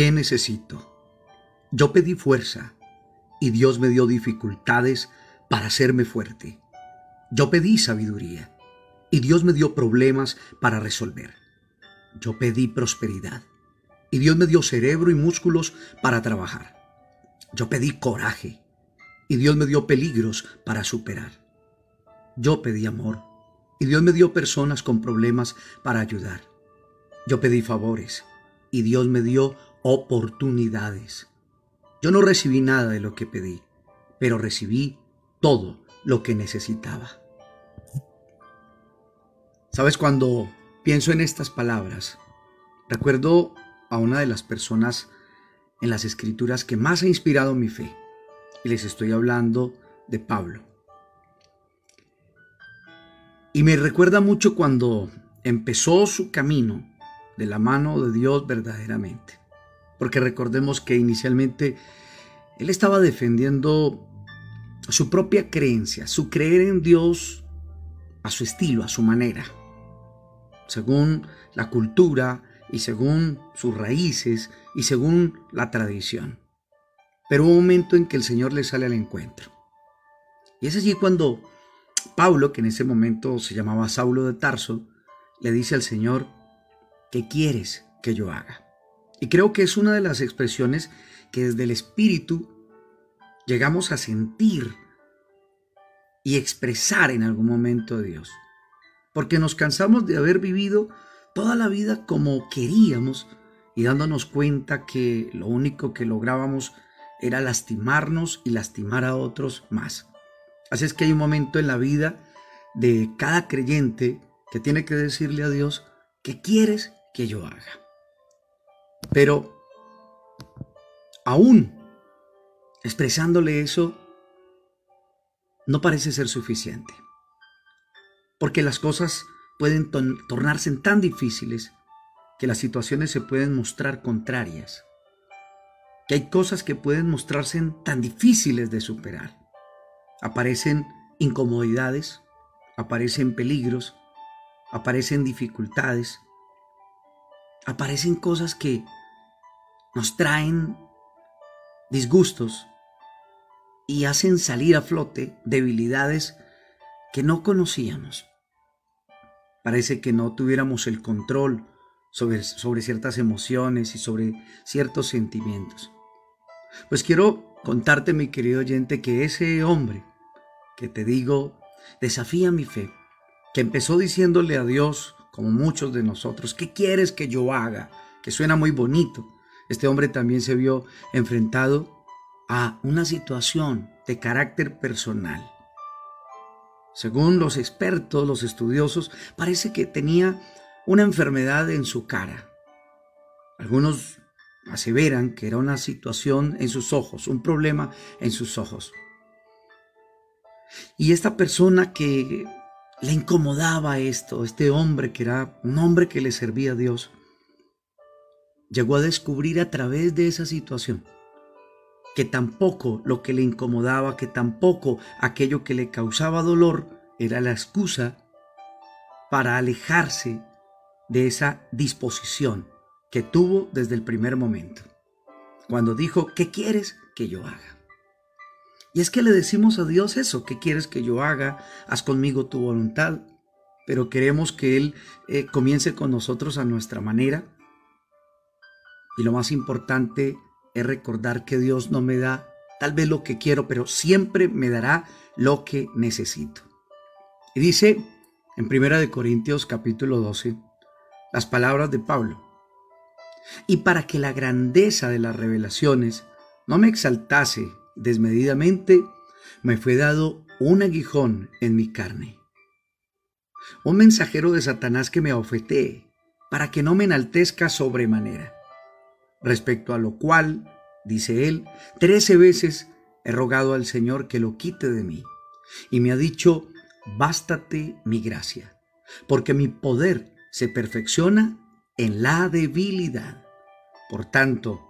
¿Qué necesito? Yo pedí fuerza y Dios me dio dificultades para hacerme fuerte. Yo pedí sabiduría y Dios me dio problemas para resolver. Yo pedí prosperidad y Dios me dio cerebro y músculos para trabajar. Yo pedí coraje y Dios me dio peligros para superar. Yo pedí amor y Dios me dio personas con problemas para ayudar. Yo pedí favores y Dios me dio oportunidades. Yo no recibí nada de lo que pedí, pero recibí todo lo que necesitaba. Sabes, cuando pienso en estas palabras, recuerdo a una de las personas en las escrituras que más ha inspirado mi fe. Y les estoy hablando de Pablo. Y me recuerda mucho cuando empezó su camino de la mano de Dios verdaderamente. Porque recordemos que inicialmente él estaba defendiendo su propia creencia, su creer en Dios a su estilo, a su manera, según la cultura y según sus raíces y según la tradición. Pero un momento en que el Señor le sale al encuentro. Y es allí cuando Pablo, que en ese momento se llamaba Saulo de Tarso, le dice al Señor, ¿qué quieres que yo haga? Y creo que es una de las expresiones que desde el Espíritu llegamos a sentir y expresar en algún momento de Dios. Porque nos cansamos de haber vivido toda la vida como queríamos y dándonos cuenta que lo único que lográbamos era lastimarnos y lastimar a otros más. Así es que hay un momento en la vida de cada creyente que tiene que decirle a Dios, ¿qué quieres que yo haga? Pero aún expresándole eso, no parece ser suficiente. Porque las cosas pueden tornarse tan difíciles que las situaciones se pueden mostrar contrarias. Que hay cosas que pueden mostrarse tan difíciles de superar. Aparecen incomodidades, aparecen peligros, aparecen dificultades, aparecen cosas que nos traen disgustos y hacen salir a flote debilidades que no conocíamos. Parece que no tuviéramos el control sobre, sobre ciertas emociones y sobre ciertos sentimientos. Pues quiero contarte, mi querido oyente, que ese hombre que te digo desafía mi fe, que empezó diciéndole a Dios, como muchos de nosotros, ¿qué quieres que yo haga? Que suena muy bonito. Este hombre también se vio enfrentado a una situación de carácter personal. Según los expertos, los estudiosos, parece que tenía una enfermedad en su cara. Algunos aseveran que era una situación en sus ojos, un problema en sus ojos. Y esta persona que le incomodaba esto, este hombre que era un hombre que le servía a Dios, llegó a descubrir a través de esa situación que tampoco lo que le incomodaba, que tampoco aquello que le causaba dolor era la excusa para alejarse de esa disposición que tuvo desde el primer momento, cuando dijo, ¿qué quieres que yo haga? Y es que le decimos a Dios eso, ¿qué quieres que yo haga? Haz conmigo tu voluntad. Pero queremos que Él eh, comience con nosotros a nuestra manera. Y lo más importante es recordar que Dios no me da tal vez lo que quiero, pero siempre me dará lo que necesito. Y dice en Primera de Corintios capítulo 12 las palabras de Pablo. Y para que la grandeza de las revelaciones no me exaltase desmedidamente, me fue dado un aguijón en mi carne. Un mensajero de Satanás que me ofetee, para que no me enaltezca sobremanera. Respecto a lo cual, dice él, trece veces he rogado al Señor que lo quite de mí. Y me ha dicho, bástate mi gracia, porque mi poder se perfecciona en la debilidad. Por tanto,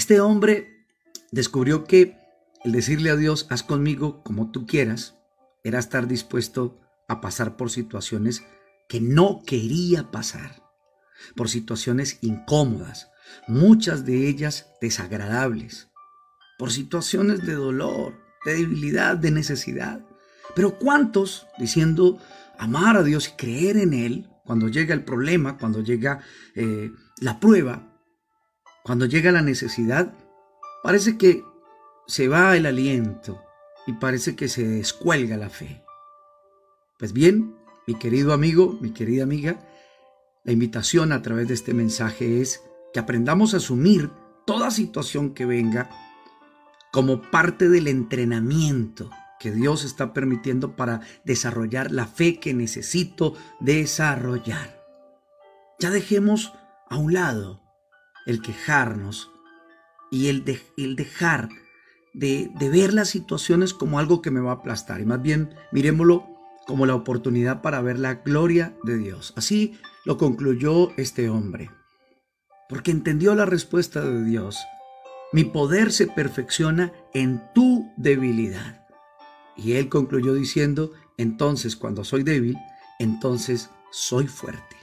Este hombre descubrió que el decirle a Dios, haz conmigo como tú quieras, era estar dispuesto a pasar por situaciones que no quería pasar, por situaciones incómodas, muchas de ellas desagradables, por situaciones de dolor, de debilidad, de necesidad. Pero ¿cuántos, diciendo amar a Dios y creer en Él, cuando llega el problema, cuando llega eh, la prueba, cuando llega la necesidad, parece que se va el aliento y parece que se descuelga la fe. Pues bien, mi querido amigo, mi querida amiga, la invitación a través de este mensaje es que aprendamos a asumir toda situación que venga como parte del entrenamiento que Dios está permitiendo para desarrollar la fe que necesito desarrollar. Ya dejemos a un lado el quejarnos y el, el dejar de, de, ver las situaciones como algo que me va a aplastar y más bien miremoslo como la oportunidad para ver la gloria de Dios. Así lo concluyó este hombre, porque entendió la respuesta de Dios mi poder se perfecciona en tu debilidad. Y él concluyó diciendo, entonces cuando soy débil, entonces soy fuerte.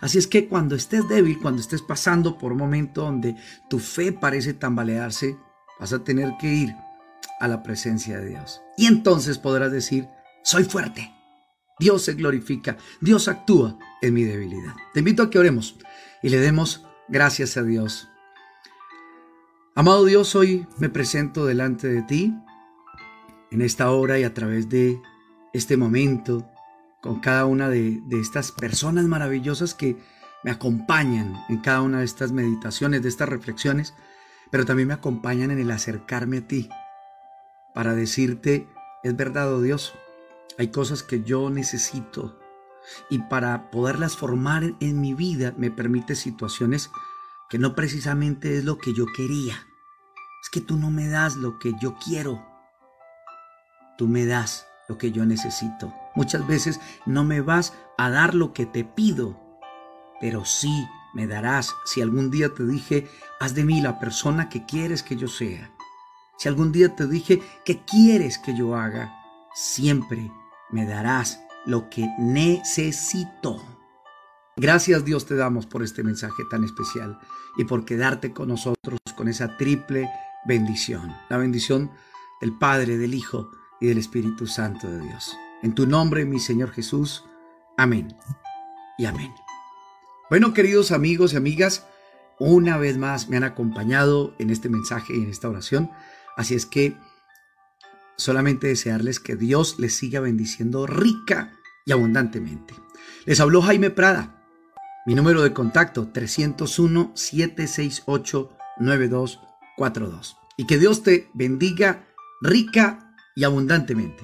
Así es que cuando estés débil, cuando estés pasando por un momento donde tu fe parece tambalearse, vas a tener que ir a la presencia de Dios. Y entonces podrás decir, soy fuerte. Dios se glorifica, Dios actúa en mi debilidad. Te invito a que oremos y le demos gracias a Dios Amado Dios, hoy me presento delante de ti en esta hora y a través de este momento con cada una de, estas personas maravillosas que me acompañan en cada una de estas meditaciones, de estas reflexiones, pero también me acompañan en el acercarme a ti para decirte, es verdad, oh Dios, hay cosas que yo necesito y para poderlas formar en mi vida me permite situaciones que no precisamente es lo que yo quería. Es que tú no me das lo que yo quiero. Tú me das lo que yo necesito. Muchas veces no me vas a dar lo que te pido, pero sí me darás si algún día te dije, haz de mí la persona que quieres que yo sea. Si algún día te dije, ¿qué quieres que yo haga? Siempre me darás lo que necesito. Gracias Dios te damos por este mensaje tan especial y por quedarte con nosotros con esa triple bendición. La bendición del Padre, del Hijo y del Espíritu Santo de Dios. En tu nombre, mi Señor Jesús. Amén y amén. Bueno, queridos amigos y amigas, una vez más me han acompañado en este mensaje y en esta oración. Así es que solamente desearles que Dios les siga bendiciendo rica y abundantemente. Les habló Jaime Prada. Mi número de contacto 301-768-9242. Y que Dios te bendiga rica y abundantemente.